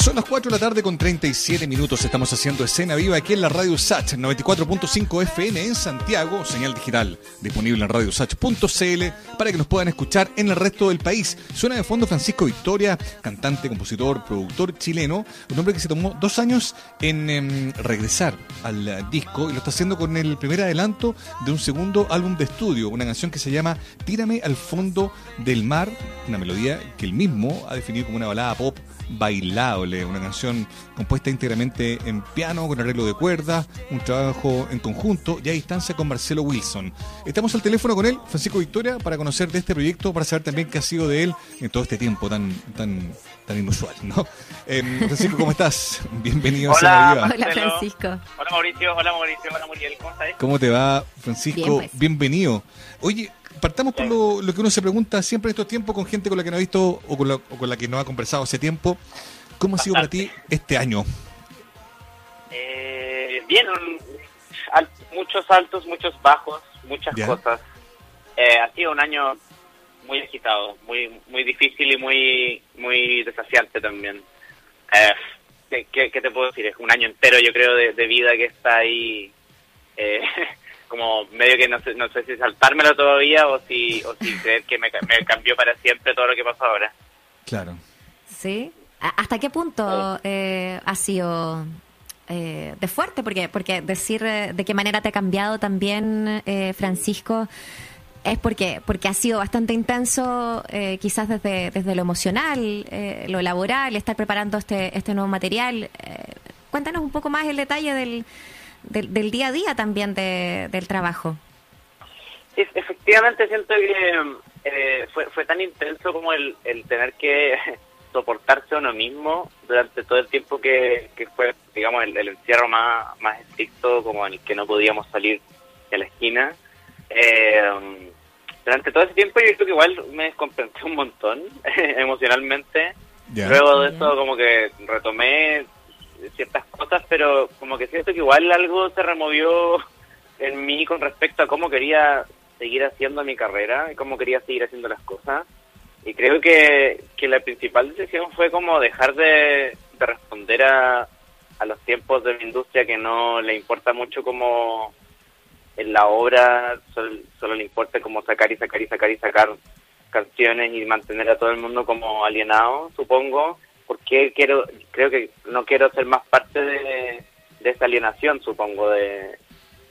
Son las 4 de la tarde con 37 minutos. Estamos haciendo escena viva aquí en la radio Sach 94.5 FM en Santiago, señal digital disponible en radiosach.cl para que nos puedan escuchar en el resto del país. Suena de fondo Francisco Victoria, cantante, compositor, productor chileno, un hombre que se tomó dos años en em, regresar al disco y lo está haciendo con el primer adelanto de un segundo álbum de estudio, una canción que se llama Tírame al fondo del mar, una melodía que él mismo ha definido como una balada pop bailable, una canción compuesta íntegramente en piano, con arreglo de cuerdas, un trabajo en conjunto y a distancia con Marcelo Wilson. Estamos al teléfono con él, Francisco Victoria, para conocer de este proyecto, para saber también qué ha sido de él en todo este tiempo tan, tan, tan inusual, ¿no? Em, Francisco, ¿cómo estás? Bienvenido hola, a Hola, Francisco. Hola, Mauricio. Hola, Mauricio. Hola, Muriel. ¿Cómo estás? ¿Cómo te va, Francisco? Pues. Bienvenido. Oye, partamos por lo, lo, que uno se pregunta siempre en estos tiempos con gente con la que no ha visto o con la, o con la que no ha conversado hace tiempo. ¿Cómo ha sido para ti este año? Eh, bien, al, muchos altos, muchos bajos, muchas ¿Ya? cosas. Eh, ha sido un año muy agitado, muy muy difícil y muy muy desafiante también. Eh, ¿qué, qué, qué te puedo decir? Es un año entero, yo creo, de, de vida que está ahí. Eh, como medio que no sé, no sé si saltármelo todavía o si, o si creer que me, me cambió para siempre todo lo que pasó ahora. Claro. ¿Sí? ¿A- ¿Hasta qué punto eh, ha sido eh, de fuerte? Porque, porque decir eh, de qué manera te ha cambiado también, eh, Francisco, es porque, porque ha sido bastante intenso, eh, quizás desde, desde lo emocional, eh, lo laboral, estar preparando este, este nuevo material. Eh, cuéntanos un poco más el detalle del, del, del día a día también de- del trabajo. Sí, efectivamente siento que eh, fue, fue tan intenso como el, el tener que soportarse a uno mismo durante todo el tiempo que, que fue, digamos, el, el encierro más, más estricto, como en el que no podíamos salir de la esquina. Eh, durante todo ese tiempo yo creo que igual me descompensé un montón emocionalmente. Luego de eso como que retomé ciertas cosas, pero como que siento que igual algo se removió en mí con respecto a cómo quería seguir haciendo mi carrera y cómo quería seguir haciendo las cosas. Y creo que, que la principal decisión fue como dejar de, de responder a, a los tiempos de la industria que no le importa mucho como en la obra solo, solo le importa como sacar y sacar y sacar y sacar canciones y mantener a todo el mundo como alienado, supongo, porque quiero, creo que no quiero ser más parte de, de esa alienación, supongo, de,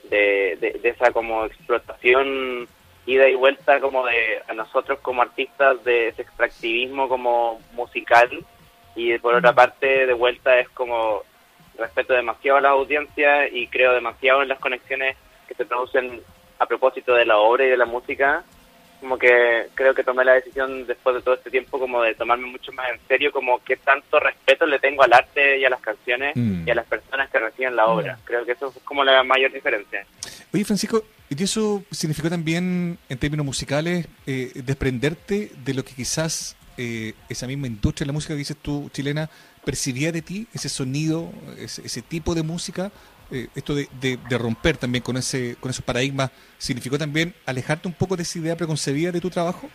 de, de, de esa como explotación ida y vuelta como de a nosotros como artistas de ese extractivismo como musical. Y por otra parte de vuelta es como respeto demasiado a la audiencia y creo demasiado en las conexiones que se producen a propósito de la obra y de la música como que creo que tomé la decisión después de todo este tiempo como de tomarme mucho más en serio como qué tanto respeto le tengo al arte y a las canciones Mm. y a las personas que reciben la obra. Creo que eso es como la mayor diferencia. Oye, Francisco, ¿y eso significó también, en términos musicales, eh, desprenderte de lo que quizás eh, esa misma industria de la música que dices tú, chilena, percibía de ti, ese sonido, ese, ese tipo de música? Eh, esto de, romper también con ese con esos paradigmas, ¿significó también alejarte un poco de esa idea preconcebida de tu trabajo?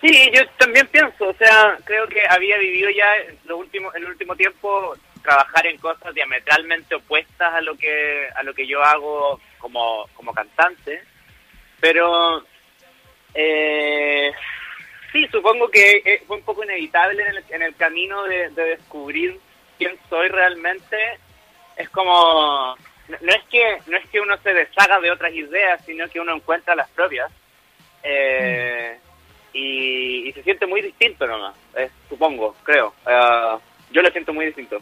Sí, yo también pienso, o sea, creo que había vivido ya lo último, el último tiempo trabajar en cosas diametralmente opuestas a lo que a lo que yo hago como, como cantante, pero eh, sí, supongo que eh, fue un poco inevitable en el, en el camino de descubrir quién soy realmente. Es como no, es que no es que uno se deshaga de otras ideas, sino que uno encuentra las propias. Eh, y, se siente muy distinto nomás, eh, supongo, creo. Eh, yo lo siento muy distinto.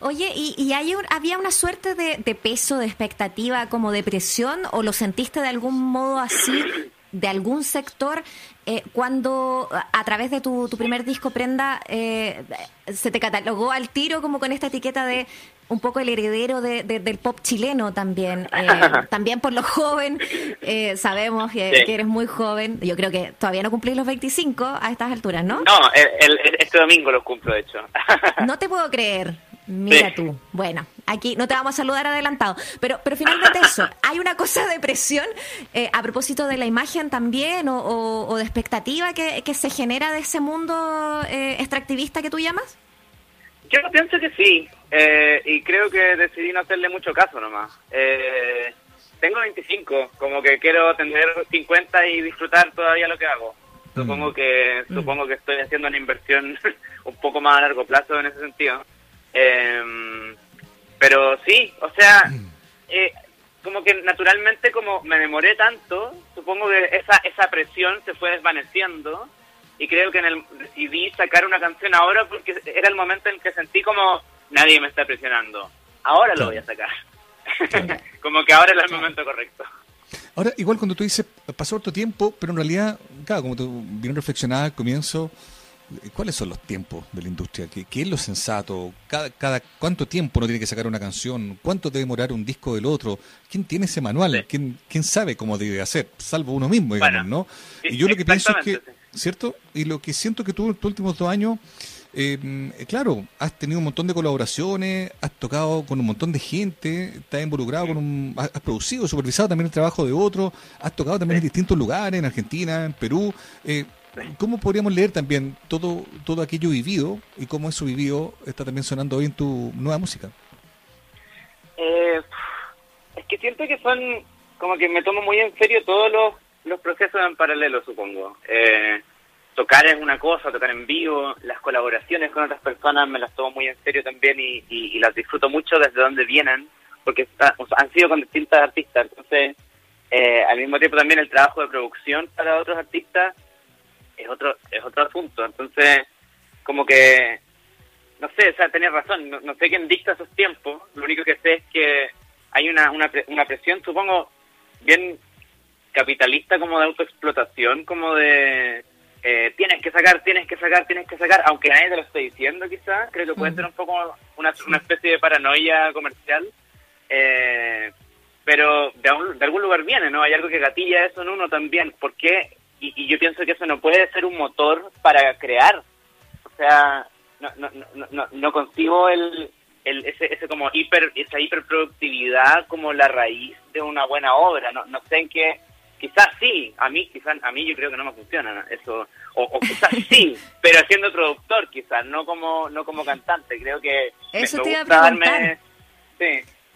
Oye, ¿y, y hay un- había una suerte de, peso, de expectativa, como de presión, o lo sentiste de algún modo así, de algún sector, eh, cuando a a través de tu, tu primer disco, Prenda, eh, se te catalogó al tiro como con esta etiqueta de un poco el heredero de- de- del pop chileno también, eh, también por lo joven, eh, sabemos que, Sí. que eres muy joven, yo creo que todavía no cumplís los 25 a estas alturas, ¿no? No, el, este domingo lo cumplo, de hecho. No te puedo creer. Mira Sí. tú. Bueno, aquí no te vamos a saludar adelantado. Pero, pero finalmente eso, ¿hay una cosa de presión eh, a propósito de la imagen también o, o- o de expectativa que, que se genera de ese mundo eh, extractivista que tú llamas? Yo pienso que sí, eh, y creo que decidí no hacerle mucho caso nomás. Eh, tengo 25, como que quiero tener 50 y disfrutar todavía lo que hago. Supongo mm. que mm. supongo que estoy haciendo una inversión un poco más a largo plazo en ese sentido. Eh, pero sí, o sea, mm. eh, como que naturalmente como me demoré tanto, supongo que esa esa presión se fue desvaneciendo y creo que en el decidí sacar una canción ahora porque era el momento en que sentí como nadie me está presionando. Ahora lo voy a sacar. como que ahora es el momento correcto. Ahora, igual cuando tú dices, pasó otro tiempo, pero en realidad, claro, como tú vienes reflexionar al comienzo, ¿cuáles son los tiempos de la industria? ¿Qué, qué es lo sensato? Cada, cada, ¿Cuánto tiempo uno tiene que sacar una canción? ¿Cuánto debe demorar un disco del otro? ¿Quién tiene ese manual? ¿Quién, ¿Quién sabe cómo debe hacer? Salvo uno mismo, digamos, ¿no? Y yo lo que pienso es que, ¿cierto? Y lo que siento que tú en estos últimos dos años eh, claro, has tenido un montón de colaboraciones, has tocado con un montón de gente, estás involucrado con un, has producido, supervisado también el trabajo de otros, has tocado también en distintos lugares, en Argentina, en Perú. Eh, ¿Cómo podríamos leer también todo, todo aquello vivido y cómo eso vivido está también sonando hoy en tu nueva música? Eh, es que siento que son, como que me tomo muy en serio todos los, los procesos en paralelo, supongo. Eh, tocar es una cosa, tocar en vivo, las colaboraciones con otras personas me las tomo muy en serio también y, las disfruto mucho desde donde vienen, porque han sido con distintas artistas, entonces eh, al mismo tiempo también el trabajo de producción para otros artistas es otro es otro asunto, entonces como que no sé, o sea, tenía razón, no, sé quién dicta esos tiempos, lo único que sé es que hay una, una, una presión, supongo, bien capitalista como de autoexplotación, como de eh, tienes que sacar, tienes que sacar, tienes que sacar, aunque nadie te lo esté diciendo quizás, creo que puede ser un poco una, una especie de paranoia comercial, eh, pero de, algún lugar viene, ¿no? Hay algo que gatilla eso en uno también, ¿por qué? Y, yo pienso que eso no puede ser un motor para crear, o sea, no, no, no, no, no concibo el, el, ese, ese como hiper, esa hiperproductividad como la raíz de una buena obra, no, no sé en qué quizás sí, a mí quizás a mí yo creo que no me funciona eso o, quizás sí, pero siendo productor quizás, no como no como cantante, creo que Eso te iba a preguntar.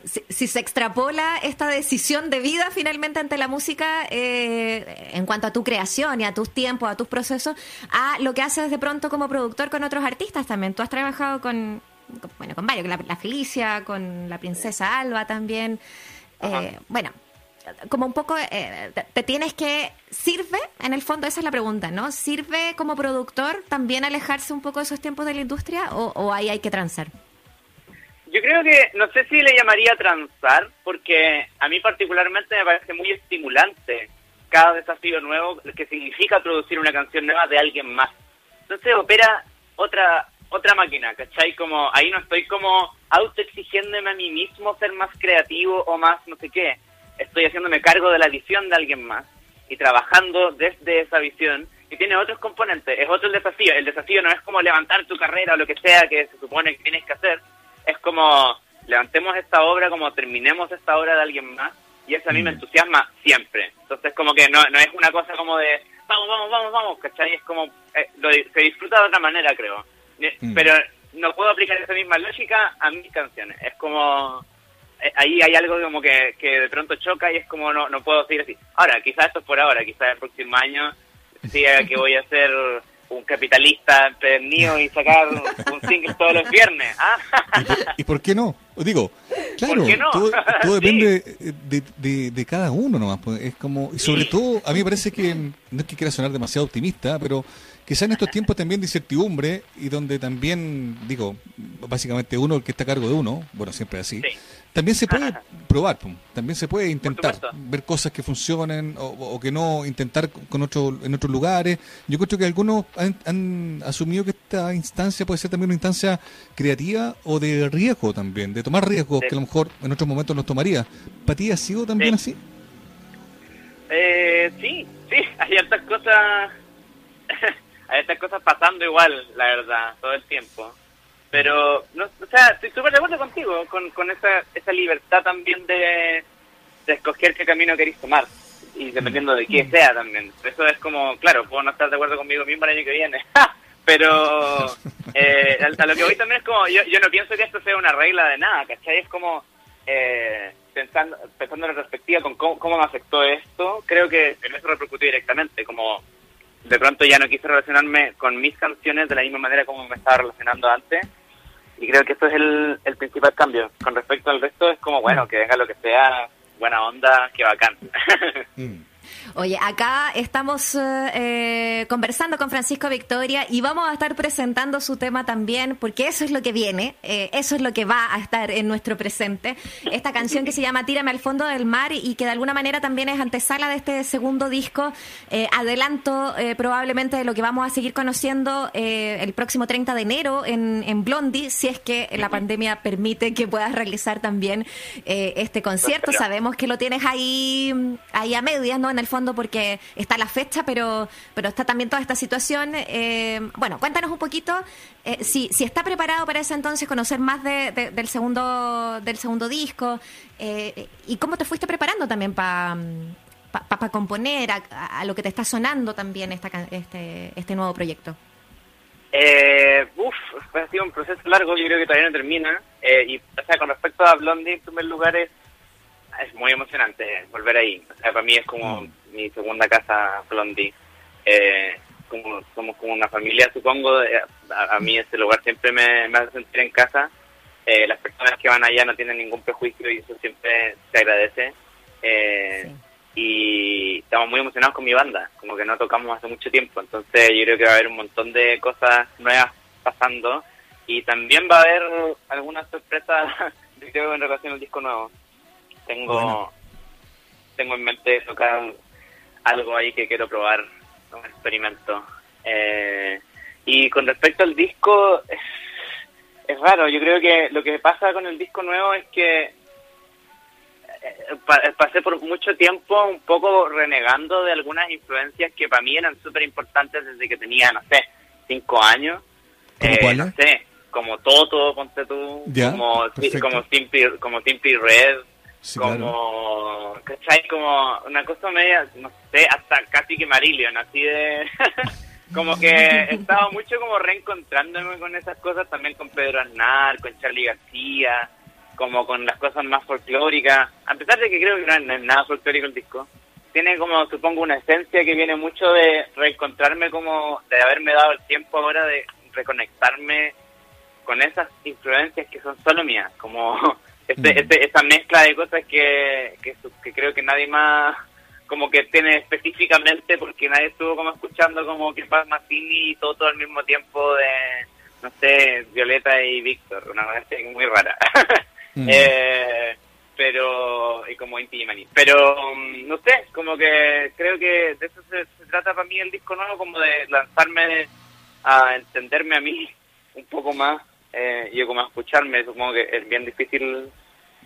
Si, se extrapola esta decisión de vida finalmente ante la música eh, en cuanto a tu creación y a tus tiempos, a tus procesos, a lo que haces de pronto como productor con otros artistas también. Tú has trabajado con, bueno, con varios, la, Felicia, con la princesa Alba también. Eh, bueno, como un poco, eh, te tienes que, ¿sirve? En el fondo esa es la pregunta, ¿no? ¿Sirve como productor también alejarse un poco de esos tiempos de la industria o, ahí hay que transar? Yo creo que, no sé si le llamaría transar, porque a mí particularmente me parece muy estimulante cada desafío nuevo que significa producir una canción nueva de alguien más. Entonces opera otra otra máquina, ¿cachai? Como ahí no estoy como autoexigiéndome a mí mismo ser más creativo o más no sé qué estoy haciéndome cargo de la visión de alguien más y trabajando desde esa visión y tiene otros componentes, es otro el desafío. El desafío no es como levantar tu carrera o lo que sea que se supone que tienes que hacer, es como levantemos esta obra, como terminemos esta obra de alguien más y eso a mí me mm. entusiasma siempre. Entonces como que no, no es una cosa como de vamos, vamos, vamos, vamos, ¿cachai? Es como, eh, se disfruta de otra manera, creo. Mm. Pero no puedo aplicar esa misma lógica a mis canciones. Es como eh, ahí hay algo como que, que de pronto choca y es como no, no puedo seguir así. Ahora, quizás esto es por ahora, quizás el próximo año diga que voy a ser un capitalista empedernido y sacar un single todos los viernes. ¿ah? ¿Y, por qué no? Digo, claro, todo, depende de, de, cada uno nomás. Pues, es como, y sobre todo, a mí me parece que, no es que quiera sonar demasiado optimista, pero quizá en estos tiempos también de incertidumbre y donde también, digo, básicamente uno el que está a cargo de uno, bueno, siempre así, también se puede probar, también se puede intentar ver cosas que funcionen o, que no, intentar con otro, en otros lugares. Yo creo que algunos han, asumido que esta instancia puede ser también una instancia creativa o de riesgo también, de tomar riesgos que a lo mejor en otros momentos nos tomaría. ¿Para ti ha sido también así? Eh, sí, sí, hay otras cosas, hay estas cosas pasando igual, la verdad, todo el tiempo. Pero, no, o sea, estoy súper de acuerdo contigo, con, con esa, esa libertad también de, de escoger qué camino queréis tomar, y dependiendo de qué mm. sea también. Eso es como, claro, puedo no estar de acuerdo conmigo mismo el año que viene, Pero eh, a, lo que voy también es como, yo, yo no pienso que esto sea una regla de nada, ¿cachai? Es como, eh, pensando, pensando en retrospectiva con cómo, cómo me afectó esto, creo que en eso repercutió directamente, como de pronto ya no quise relacionarme con mis canciones de la misma manera como me estaba relacionando antes. Y creo que esto es el, el principal cambio. Con respecto al resto, es como, bueno, que venga lo que sea, buena onda, que bacán. Mm. Oye, acá estamos eh, eh, conversando con Francisco Victoria y vamos a estar presentando su tema también, porque eso es lo que viene, eh, eso es lo que va a estar en nuestro presente. Esta canción que se llama Tírame al fondo del mar y que de alguna manera también es antesala de este segundo disco, adelanto probablemente de lo que vamos a seguir conociendo el próximo 30 de enero en, en, Blondie, si es que la pandemia permite que puedas realizar también este concierto. Sabemos que lo tienes ahí, ahí a medias, ¿no? En el fondo porque está la fecha, pero, pero está también toda esta situación. Eh, bueno, cuéntanos un poquito eh, si, si está preparado para ese entonces conocer más de, del, segundo, del segundo disco eh, y cómo te fuiste preparando también para pa, componer a, lo que te está sonando también esta, este, este nuevo proyecto. Eh, uf, ha sido un proceso largo, yo creo que todavía no termina. y, o sea, con respecto a Blondie, en primer lugar, es, es muy emocionante volver ahí. O sea, para mí es como mm mi segunda casa Blondie. Eh, como, somos como una familia, supongo. Eh, a, mí este lugar siempre me, hace sentir en casa. Eh, las personas que van allá no tienen ningún prejuicio y eso siempre se agradece. Eh, y estamos muy emocionados con mi banda, como que no tocamos hace mucho tiempo. Entonces yo creo que va a haber un montón de cosas nuevas pasando. Y también va a haber algunas sorpresas, creo, en relación al disco nuevo. Tengo, tengo en mente tocar algo ahí que quiero probar, un experimento. Eh, y con respecto al disco, es, raro, yo creo que lo que pasa con el disco nuevo es que eh, pasé por mucho tiempo un poco renegando de algunas influencias que para mí eran súper importantes desde que tenía, no sé, cinco años. Eh, no sé, como Toto, ponte tú, como, como, Simply, como Simply Red, como, ¿cachai? Como una cosa media, no sé, hasta casi que Marillion, así de... como que he estado mucho como reencontrándome con esas cosas, también con Pedro Aznar, con Charlie García, como con las cosas más folclóricas, a pesar de que creo que no es nada folclórico el disco, tiene como, supongo, una esencia que viene mucho de reencontrarme como, de haberme dado el tiempo ahora de reconectarme con esas influencias que son solo mías, como este, mm. este, esa mezcla de cosas que, que, creo que nadie más como que tiene específicamente porque nadie estuvo como escuchando como que Paz Massini y todo, todo al mismo tiempo de no sé Violeta y Víctor una cosa muy rara mm. eh, pero y como Inti pero mm, no sé como que creo que de eso se, trata para mí el disco nuevo como de lanzarme a entenderme a mí un poco más eh, yo como a escucharme, supongo que es bien difícil,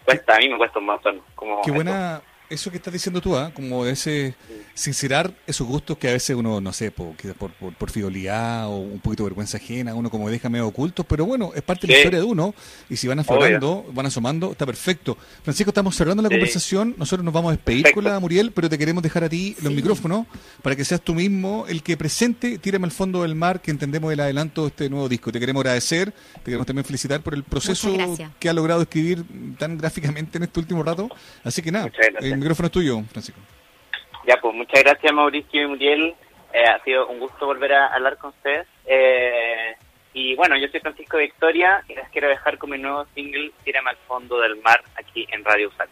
cuesta, a mí me cuesta un montón. Como Qué buena, eso que estás diciendo tú, ¿ah? como ese sincerar esos gustos que a veces uno, no sé, por, por, por, fidelidad o un poquito de vergüenza ajena, uno como deja medio ocultos, pero bueno, es parte de la historia de uno y si van aflorando, van asomando, está perfecto. Francisco, estamos cerrando la conversación, nosotros nos vamos a despedir con la Muriel, pero te queremos dejar a ti los micrófonos para que seas tú mismo el que presente Tírame al fondo del mar, que entendemos el adelanto de este nuevo disco. Te queremos agradecer, te queremos también felicitar por el proceso que ha logrado escribir tan gráficamente en este último rato. Así que nada, micrófono es tuyo, Francisco. Ya, pues muchas gracias Mauricio y Muriel. Eh, ha sido un gusto volver a hablar con ustedes. Eh, y bueno, yo soy Francisco Victoria y les quiero dejar con mi nuevo single, Tírame al fondo del mar, aquí en Radio Usach.